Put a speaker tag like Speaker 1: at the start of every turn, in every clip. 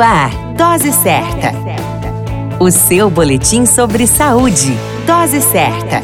Speaker 1: Ar, Dose Certa. O seu boletim sobre saúde. Dose Certa.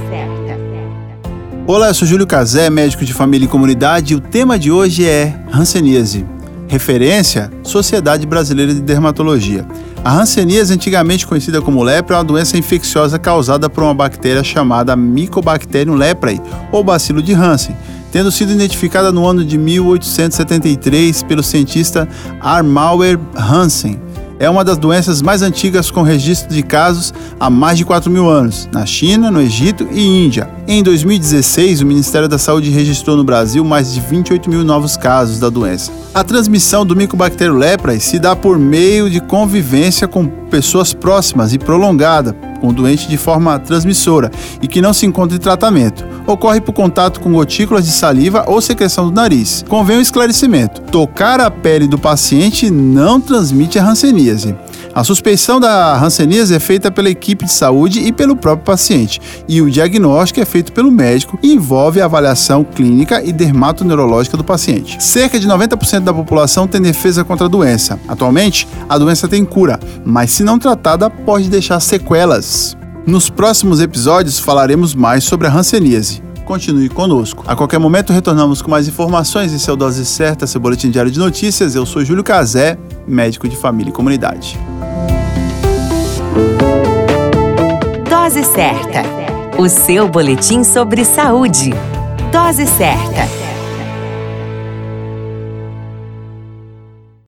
Speaker 2: Olá, eu sou Júlio Cazé, médico de família e comunidade, e o tema de hoje é Hanseníase. Referência: Sociedade Brasileira de Dermatologia. A hanseníase, antigamente conhecida como lepra, é uma doença infecciosa causada por uma bactéria chamada Mycobacterium leprae, ou bacilo de Hansen, tendo sido identificada no ano de 1873 pelo cientista Armauer Hansen. É uma das doenças mais antigas com registro de casos há mais de 4 mil anos, na China, no Egito e Índia. Em 2016, o Ministério da Saúde registrou no Brasil mais de 28 mil novos casos da doença. A transmissão do Mycobacterium leprae se dá por meio de convivência com pessoas próximas e prolongada com o doente de forma transmissora e que não se encontra em tratamento. Ocorre por contato com gotículas de saliva ou secreção do nariz. Convém um esclarecimento: tocar a pele do paciente não transmite a hanseníase. A suspeição da hanseníase é feita pela equipe de saúde e pelo próprio paciente, e o diagnóstico é feito pelo médico e envolve a avaliação clínica e dermatoneurológica do paciente. Cerca de 90% da população tem defesa contra a doença. Atualmente, a doença tem cura, mas se não tratada, pode deixar sequelas. Nos próximos episódios falaremos mais sobre a hanseníase. Continue conosco. A qualquer momento retornamos com mais informações em seu Dose Certa, seu boletim diário de notícias. Eu sou Júlio Cazé, médico de família e comunidade.
Speaker 1: Dose Certa, o seu boletim sobre saúde. Dose Certa.